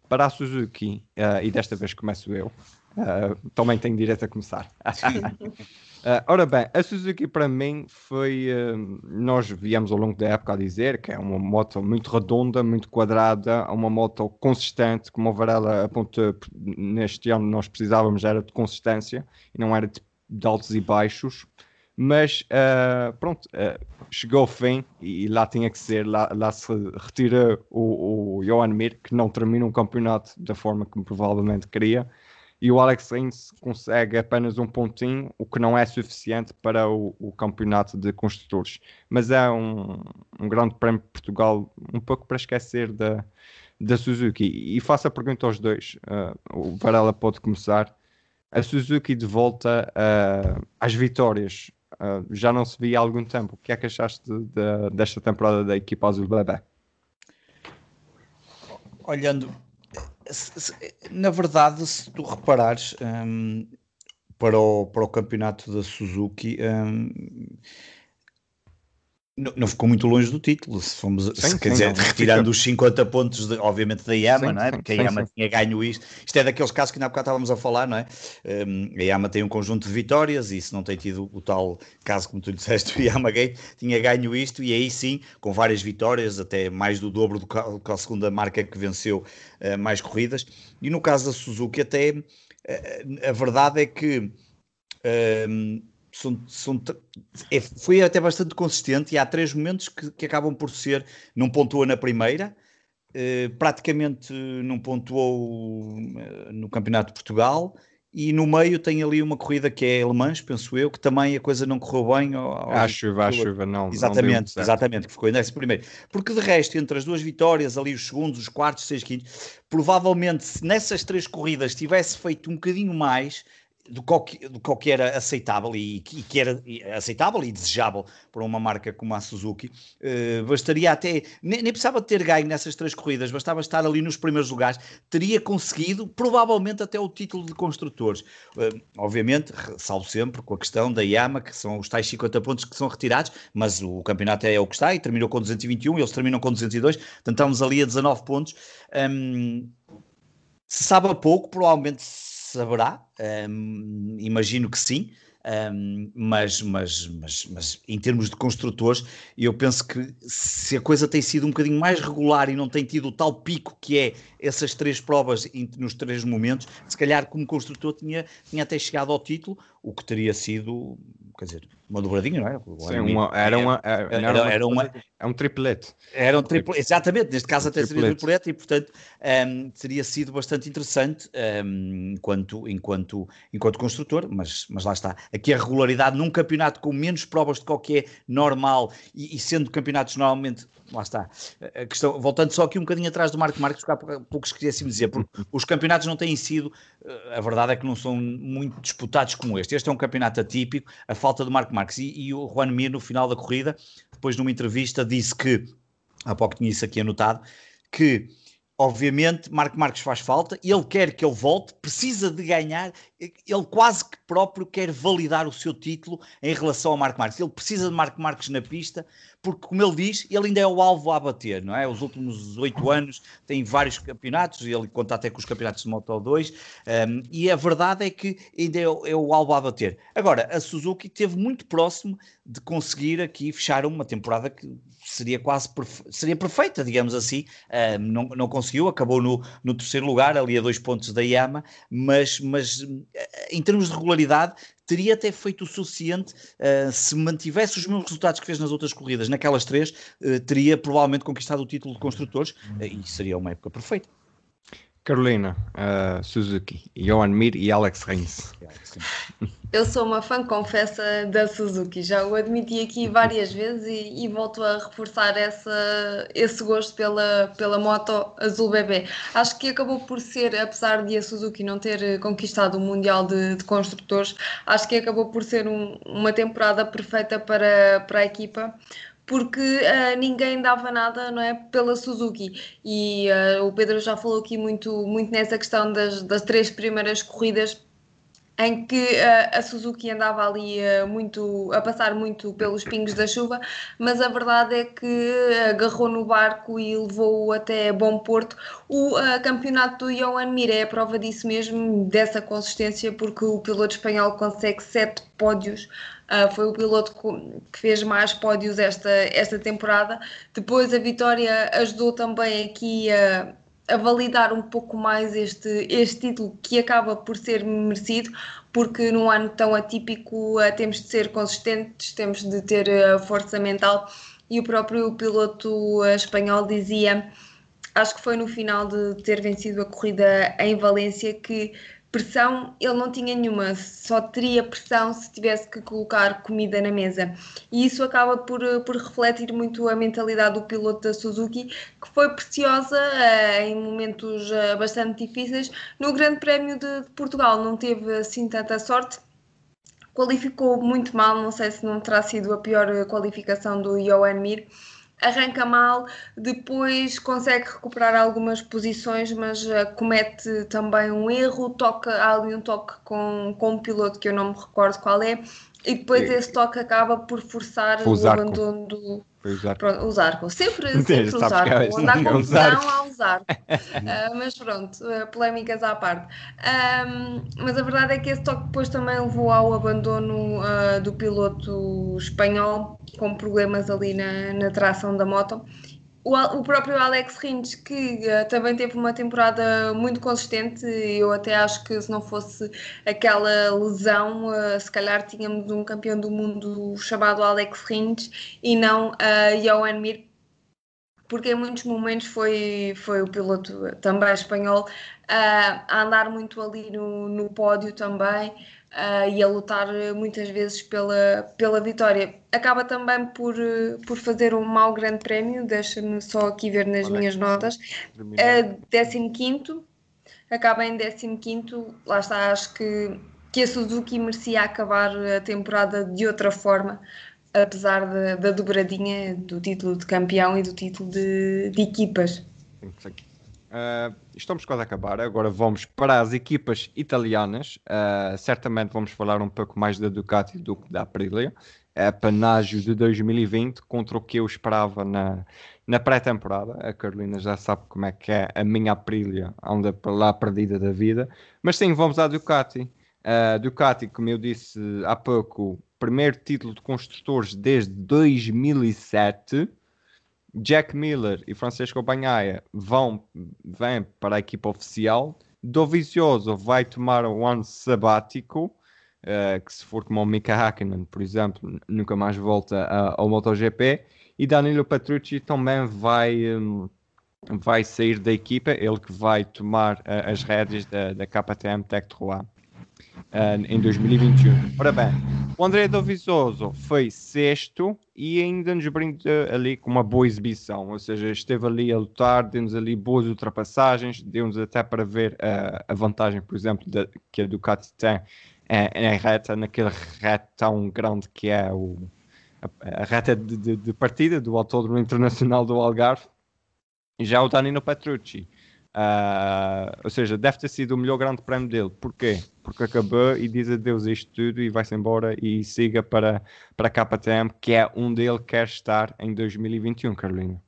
para a Suzuki, uh, e desta vez começo eu. Uh, também tenho direito a começar. Uh, ora bem, a Suzuki para mim foi. Uh, nós viemos ao longo da época a dizer que é uma moto muito redonda, muito quadrada, uma moto consistente, como o Varela apontou neste ano, nós precisávamos era de consistência e não era de, de altos e baixos. Mas uh, pronto, chegou ao fim e, lá tinha que ser. Lá, lá se retira o, o Johan Mir, que não termina um campeonato da forma como provavelmente queria e o Alex Rins consegue apenas um pontinho, o que não é suficiente para o, o campeonato de construtores. Mas é um, um, grande prémio de Portugal, um pouco para esquecer da, da Suzuki. E faço a pergunta aos dois, uh, o Varela pode começar. A Suzuki de volta uh, às vitórias, uh, já não se via há algum tempo. O que é que achaste de, de, desta temporada da equipa azul bebê? Olhando na verdade, se tu reparares um, para, o, para o campeonato da Suzuki, um, não, não, ficou muito longe do título, se fomos, sim, se, quer dizer, não, retirando os 50 pontos, de, obviamente, da Yama, sim, não é? Porque sim, a Yama tinha ganho isto. Isto é daqueles casos que na época estávamos a falar, não é? Um, a Yama tem um conjunto de vitórias e se não tem tido o tal caso, como tu disseste, o Yama Gate tinha ganho isto e aí sim, com várias vitórias, até mais do dobro do que a segunda marca que venceu uh, mais corridas. E no caso da Suzuki, até uh, a verdade é que. Uh, são, são, é, foi até bastante consistente e há três momentos que, que acabam por ser, não pontuou na primeira, eh, praticamente não pontuou eh, no Campeonato de Portugal e no meio tem ali uma corrida que é alemãs, penso eu, que também a coisa não correu bem. Ao, à chuva, à chuva, não. Exatamente, não exatamente, que ficou nesse primeiro. Porque de resto, entre as duas vitórias, ali os segundos, os quartos, seis quintos, provavelmente se nessas três corridas tivesse feito um bocadinho mais, do que, do que era aceitável e, e, que era aceitável e desejável para uma marca como a Suzuki, uh, bastaria até, nem, nem, precisava ter ganho nessas três corridas, bastava estar ali nos primeiros lugares, teria conseguido provavelmente até o título de construtores. Uh, obviamente, salvo sempre com a questão da Yama, que são os tais 50 pontos que são retirados, mas o campeonato é o que está e terminou com 221, eles terminam com 202, portanto estamos ali a 19 pontos. Um, se sabe a pouco, provavelmente saberá, um, imagino que sim, um, mas, mas, mas, mas em termos de construtores, eu penso que se a coisa tem sido um bocadinho mais regular e não tem tido o tal pico que é essas três provas nos três momentos, se calhar como construtor tinha, tinha até chegado ao título, o que teria sido, quer dizer, uma dobradinha, não é? Sim, uma, era, uma, era, era, era uma, é um triplete. Era um triplete, exatamente, neste caso um até seria triplete e portanto um, teria sido bastante interessante um, enquanto, enquanto, enquanto construtor, mas, mas lá está. Aqui a regularidade num campeonato com menos provas de qualquer normal e, e sendo campeonatos normalmente lá está. A questão, voltando só aqui um bocadinho atrás do Marco Marques, porque há pouco esqueci-me dizer, porque os campeonatos não têm sido, eh, a verdade é que não são muito disputados como este. Este é um campeonato atípico, a falta do Marco Marques. E, e o Juan Mir, no final da corrida, depois numa entrevista, disse que, há pouco tinha isso aqui anotado, que Obviamente, Marco Marques faz falta, ele quer que ele volte, precisa de ganhar, ele quase que próprio quer validar o seu título em relação ao Marco Marques. Ele precisa de Marco Marques na pista, porque, como ele diz, ele ainda é o alvo a bater, não é? Os últimos oito anos tem vários campeonatos, ele conta até com os campeonatos de Moto 2, um, e a verdade é que ainda é o, é o alvo a bater. Agora, a Suzuki esteve muito próximo de conseguir aqui fechar uma temporada que seria quase perfe seria perfeita, digamos assim. Uh, não, não conseguiu, acabou no, no terceiro lugar, ali a dois pontos da Yama, mas, mas em termos de regularidade, teria até feito o suficiente uh, se mantivesse os mesmos resultados que fez nas outras corridas, naquelas três, uh, teria provavelmente conquistado o título de construtores uh, e seria uma época perfeita. Carolina, uh, Suzuki, Johan Mir e Alex Rins. Eu sou uma fã, confessa, da Suzuki. Já o admiti aqui várias vezes e, e volto a reforçar essa, esse gosto pela, pela moto azul bebê. Acho que acabou por ser, apesar de a Suzuki não ter conquistado o Mundial de, de Construtores, acho que acabou por ser um, uma temporada perfeita para, para a equipa porque uh, ninguém dava nada não é, pela Suzuki. E uh, o Pedro já falou aqui muito, muito nessa questão das, das três primeiras corridas em que uh, a Suzuki andava ali uh, muito a passar muito pelos pingos da chuva, mas a verdade é que agarrou no barco e levou-o até bom porto. O uh, campeonato do Johan Mir é a prova disso mesmo, dessa consistência, porque o piloto espanhol consegue sete pódios. Foi o piloto que fez mais pódios esta, esta temporada. Depois a vitória ajudou também aqui a a validar um pouco mais este, este título que acaba por ser merecido, porque num ano tão atípico uh, temos de ser consistentes, temos de ter uh, força mental e o próprio piloto uh, espanhol dizia, acho que foi no final de ter vencido a corrida em Valência que pressão ele não tinha nenhuma, só teria pressão se tivesse que colocar comida na mesa. E isso acaba por, por refletir muito a mentalidade do piloto da Suzuki, que foi preciosa uh, em momentos uh, bastante difíceis. No Grande Prémio de, de Portugal não teve assim tanta sorte, qualificou muito mal, não sei se não terá sido a pior qualificação do Johan Mir arranca mal, depois consegue recuperar algumas posições, mas uh, comete também um erro, toca, há ali um toque com, com um piloto que eu não me recordo qual é, e depois esse toque acaba por forçar o abandono do, usar. Pronto, usar. Sempre, sempre usar. É Onde há confusão, há usar. uh, mas pronto, uh, polémicas à parte. Um, mas a verdade é que esse toque depois também levou ao abandono uh, do piloto espanhol, com problemas ali na, na tração da moto o, o próprio Alex Rins, que uh, também teve uma temporada muito consistente, eu até acho que se não fosse aquela lesão, uh, se calhar tínhamos um campeão do mundo chamado Alex Rins e não uh, Johan Mir, porque em muitos momentos foi, foi o piloto também espanhol a andar muito ali no, no pódio também uh, e a lutar muitas vezes pela, pela vitória. Acaba também por, por fazer um mau grande prémio, deixa-me só aqui ver nas Olha, minhas notas. Uh, 15 acaba em 15, lá está, acho que, que a Suzuki merecia acabar a temporada de outra forma, apesar da, da dobradinha do título de campeão e do título de, de equipas. Uh, estamos quase a acabar. Agora vamos para as equipas italianas. Uh, certamente vamos falar um pouco mais da Ducati do que da Aprilia. É panágio de 2020 contra o que eu esperava na, na pré-temporada. A Carolina já sabe como é que é a minha Aprilia, anda lá perdida da vida. Mas sim, vamos à Ducati. Uh, Ducati, como eu disse há pouco, primeiro título de construtores desde 2007. Jack Miller e Francisco Banhaia vão vêm para a equipa oficial. Dovizioso vai tomar um ano sabático, uh, que se for como o Mika Hakkinen, por exemplo, nunca mais volta ao MotoGP. E Danilo Petrucci também vai, um, vai sair da equipa, ele que vai tomar uh, as rédeas da, da KTM Tech 3 uh, em 2021. Ora bem, o André Dovizioso foi sexto e ainda nos brindou ali com uma boa exibição, ou seja, esteve ali a lutar, deu-nos ali boas ultrapassagens, deu-nos até para ver uh, a vantagem, por exemplo, de, que a Ducati tem uh, em reta, naquele reto tão grande que é o, a, a reta de, de, de, partida do Autódromo Internacional do Algarve. Já o Danilo Petrucci Uh, ou seja, deve ter sido o melhor grande prémio dele. Porquê? Porque acabou e diz adeus a isto tudo e vai-se embora e siga para, para a KTM, que é onde ele quer estar em 2021, Carolina.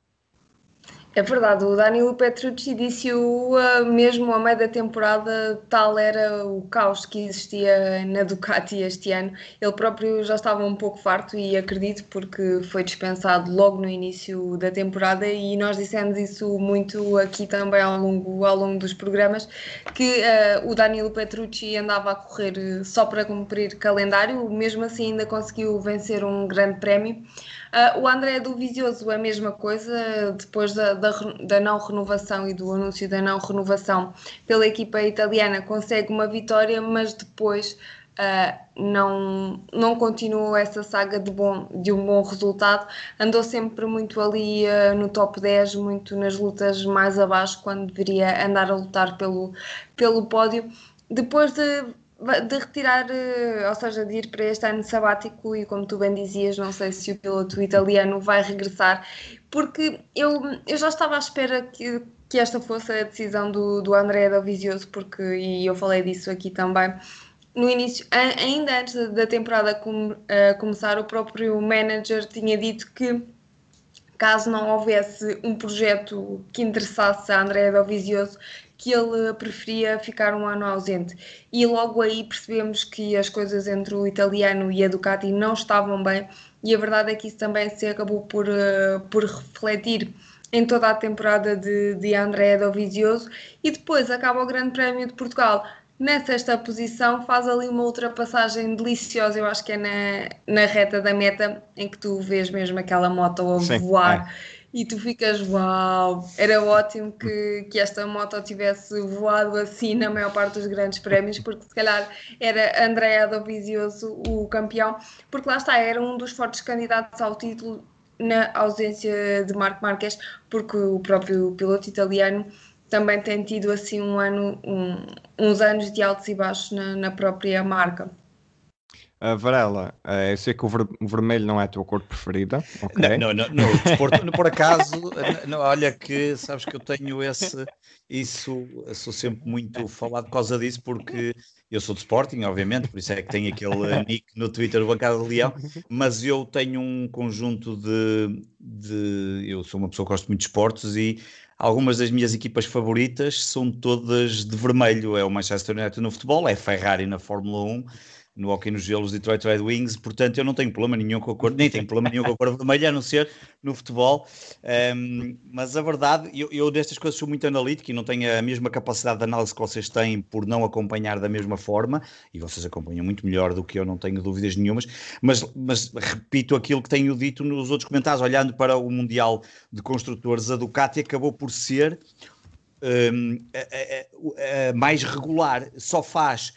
É verdade, o Danilo Petrucci disse-o uh, mesmo a meio da temporada, tal era o caos que existia na Ducati este ano. Ele próprio já estava um pouco farto e acredito porque foi dispensado logo no início da temporada e nós dissemos isso muito aqui também ao longo, ao longo dos programas, que uh, o Danilo Petrucci andava a correr só para cumprir calendário, mesmo assim ainda conseguiu vencer um grande prémio. Uh, o André do Visioso, a mesma coisa, depois da, da, da, não renovação e do anúncio da não renovação pela equipa italiana, consegue uma vitória, mas depois uh, não, não continuou essa saga de, bom, de um bom resultado. Andou sempre muito ali uh, no top 10, muito nas lutas mais abaixo, quando deveria andar a lutar pelo, pelo pódio. Depois de, de retirar, uh, ou seja, de ir para este ano sabático, e como tu bem dizias, não sei se o piloto italiano vai regressar, porque eu, eu já estava à espera que, que esta fosse a decisão do, do André Dovizioso, porque, e eu falei disso aqui também no início, ainda antes da temporada com, uh, começar, o próprio manager tinha dito que caso não houvesse um projeto que interessasse a André Dovizioso, que ele preferia ficar um ano ausente. E logo aí percebemos que as coisas entre o italiano e a Ducati não estavam bem, e a verdade é que isso também se acabou por, uh, por refletir em toda a temporada de, de André Dovizioso, e depois acaba o Grande Prémio de Portugal na sexta posição faz ali uma ultrapassagem deliciosa, eu acho que é na, na reta da meta, em que tu vês mesmo aquela moto a Sim, voar. É. E tu ficas, uau, era ótimo que, que esta moto tivesse voado assim na maior parte dos grandes prémios, porque se calhar era Andrea Dovizioso o campeão, porque lá está, era um dos fortes candidatos ao título na ausência de Marco Marques, porque o próprio piloto italiano também tem tido assim um ano, um, uns anos de altos e baixos na, na própria marca. Uh, Varela, uh, eu sei que o, ver o, vermelho não é a tua cor preferida. Okay? Não, não, não, no desporto, por acaso, não, olha que sabes que eu tenho esse, isso, sou sempre muito falado por causa disso, porque eu sou de Sporting, obviamente, por isso é que tenho aquele nick no Twitter do Bancada de Leão, mas eu tenho um conjunto de, de. Eu sou uma pessoa que gosta muito de esportes e Algumas das minhas equipas favoritas são todas de vermelho. É o Manchester United no futebol, é Ferrari na Fórmula 1, no hockey nos gelos Detroit Red Wings, portanto eu não tenho problema nenhum com a cor, nem tenho problema nenhum com a cor vermelha, a não ser no futebol. Um, mas a verdade, eu, eu destas coisas sou muito analítico e não tenho a mesma capacidade de análise que vocês têm por não acompanhar da mesma forma, e vocês acompanham muito melhor do que eu, não tenho dúvidas nenhumas, mas, mas repito aquilo que tenho dito nos outros comentários, olhando para o Mundial de Construtores, a Ducati acabou por ser um, a, a, a mais regular, só faz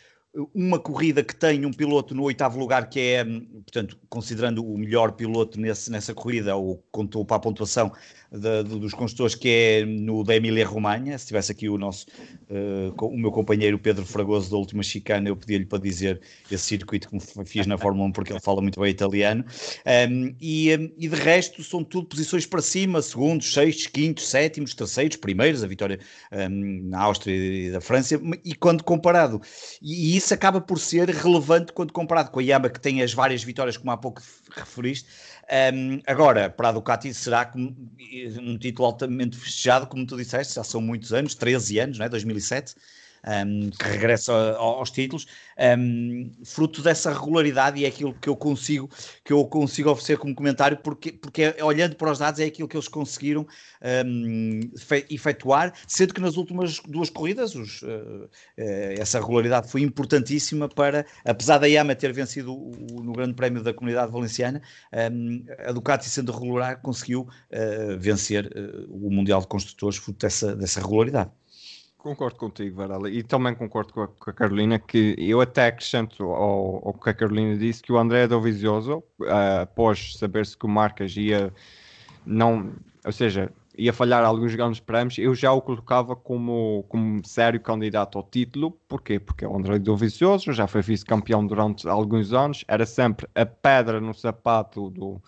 uma corrida que tem um piloto no oitavo lugar, que é, portanto, considerando o melhor piloto nesse, nessa corrida, ou contou para a pontuação de, de, dos construtores, que é no da Emília-Romanha. Se tivesse aqui o nosso, uh, o meu companheiro Pedro Fragoso da última chicana, eu pedia-lhe para dizer esse circuito que fiz na Fórmula 1, porque ele fala muito bem italiano. Um, e, e de resto, são tudo posições para cima: segundos, sextos, quintos, sétimos, terceiros, primeiros. A vitória um, na Áustria e da França. E quando comparado, e, e isso acaba por ser relevante quando comparado com a Yama, que tem as várias vitórias, como há pouco referiste. Um, agora, para a Ducati será um título altamente festejado, como tu disseste, já são muitos anos, 13 anos, não é? 2007 um, que regressa aos títulos, um, fruto dessa regularidade e é aquilo que eu consigo que eu consigo oferecer como comentário, porque, porque é, olhando para os dados é aquilo que eles conseguiram um, efetuar, sendo que nas últimas duas corridas os, uh, uh, essa regularidade foi importantíssima para, apesar da Yama ter vencido o, no Grande Prémio da Comunidade Valenciana, a Ducati sendo regular conseguiu uh, vencer o Mundial de Construtores fruto dessa, dessa regularidade. Concordo contigo, Varela, e também concordo com a, com a, Carolina que eu até acrescento ao, ao que a Carolina disse que o André Dovizioso, uh, após saber-se que o Marcas ia não, ou seja, ia falhar alguns grandes prémios, eu já o colocava como, como sério candidato ao título. Porquê? Porque é o André Dovizioso já foi vice-campeão durante alguns anos, era sempre a pedra no sapato do,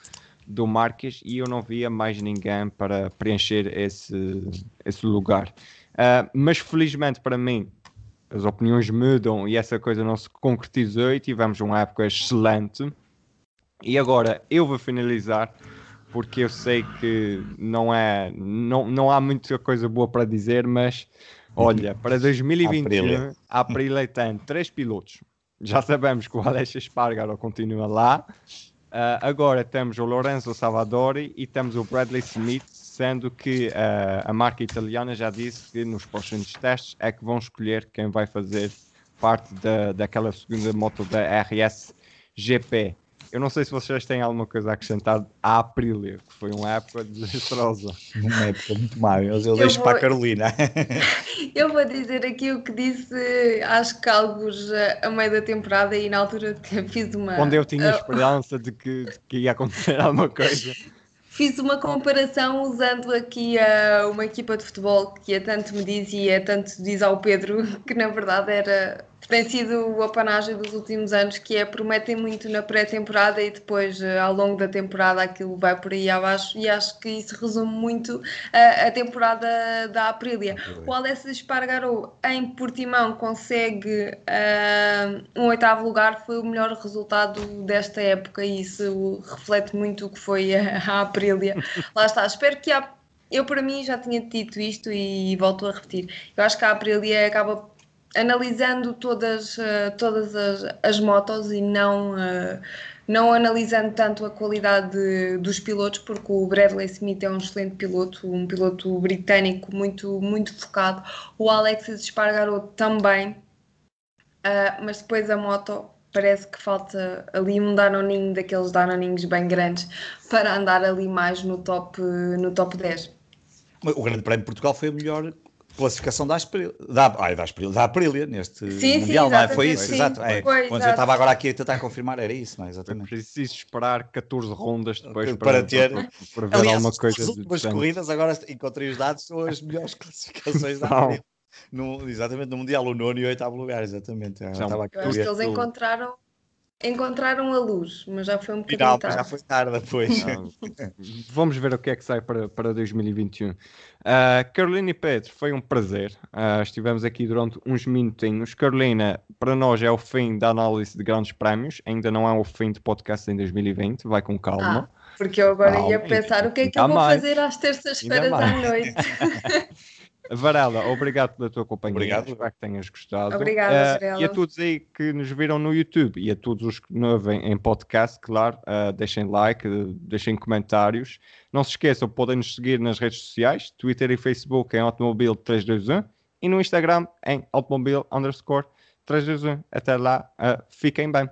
do Marques e eu não via mais ninguém para preencher esse, esse lugar. Uh, mas felizmente para mim, as opiniões mudam e essa coisa não se concretizou e tivemos uma época excelente. E agora eu vou finalizar porque eu sei que não é não, não há muita coisa boa para dizer, mas olha, para 2021 a Aprilia tem três pilotos. Já sabemos que o Aleixo Espargaro continua lá. Uh, agora temos o Lorenzo Salvadori e temos o Bradley Smith sendo que uh, a marca italiana já disse que nos próximos testes é que vão escolher quem vai fazer parte da, daquela segunda moto da RS GP. Eu não sei se vocês têm alguma coisa a acrescentar à Aprilia, que foi uma época desastrosa. Uma época muito má, mas eu, eu deixo vou... para a Carolina. eu vou dizer aqui o que disse, acho que alguns a meio da temporada e na altura fiz uma. Quando eu tinha esperança de que, de que ia acontecer alguma coisa. Fiz uma comparação usando aqui uh, uma equipa de futebol que a tanto me dizia, tanto diz ao Pedro, que na verdade era tem sido o apanagem dos últimos anos, que é prometem muito na pré-temporada e depois eh, ao longo da temporada aquilo vai por aí abaixo e acho que isso resume muito a, a temporada da Aprilia. O Alessio Espargaró em Portimão consegue uh, um oitavo lugar, foi o melhor resultado desta época e isso reflete muito o que foi a, a Aprilia. Lá está, espero que a eu para mim já tinha dito isto e volto a repetir. Eu acho que a Aprilia acaba analisando todas, uh, todas as, as motos e não, uh, não analisando tanto a qualidade de, dos pilotos, porque o Bradley Smith é um excelente piloto, um piloto britânico muito, muito focado, o Alexis Espargaró também, uh, mas depois a moto parece que falta ali um danoninho daqueles danoninhos bem grandes para andar ali mais no top, no top 10. O Grande Prémio de Portugal foi a melhor classificação da Aprilia, da, ai, da, Aprilia, da Aprilia neste sim, Mundial, sim, não é? Foi isso, sim, exato. É, foi, quando eu estava agora aqui a tentar confirmar, era isso, não é? Exatamente. É preciso esperar 14 rondas depois para, para ter para, para ver Aliás, alguma coisa. As últimas corridas, agora encontrei os dados, são as melhores classificações da Aprilia. No, exatamente, no Mundial, o nono e o oitavo lugar, exatamente. Eu acho que eles encontraram encontraram a luz, mas já foi um bocadinho Não, tarde. já foi tarde depois. Vamos ver o que é que sai para, para 2021. Uh, Carolina e Pedro, foi um prazer. Uh, estivemos aqui durante uns minutinhos. Carolina, para nós é o fim da análise de grandes prémios, ainda não é o fim de podcast em 2020, vai com calma. Ah, porque eu agora calma. ia pensar o que é que eu vou mais. fazer às terças-feiras à noite. Varela, obrigado pela tua companhia. Obrigado. Espero que tenhas gostado. Obrigada, uh, E a todos aí que nos viram no YouTube e a todos os que nos veem em podcast, claro, uh, deixem like, deixem comentários. Não se esqueçam, podem nos seguir nas redes sociais, Twitter e Facebook em Automobil 321 e no Instagram em Automobil underscore 321. Até lá, uh, fiquem bem.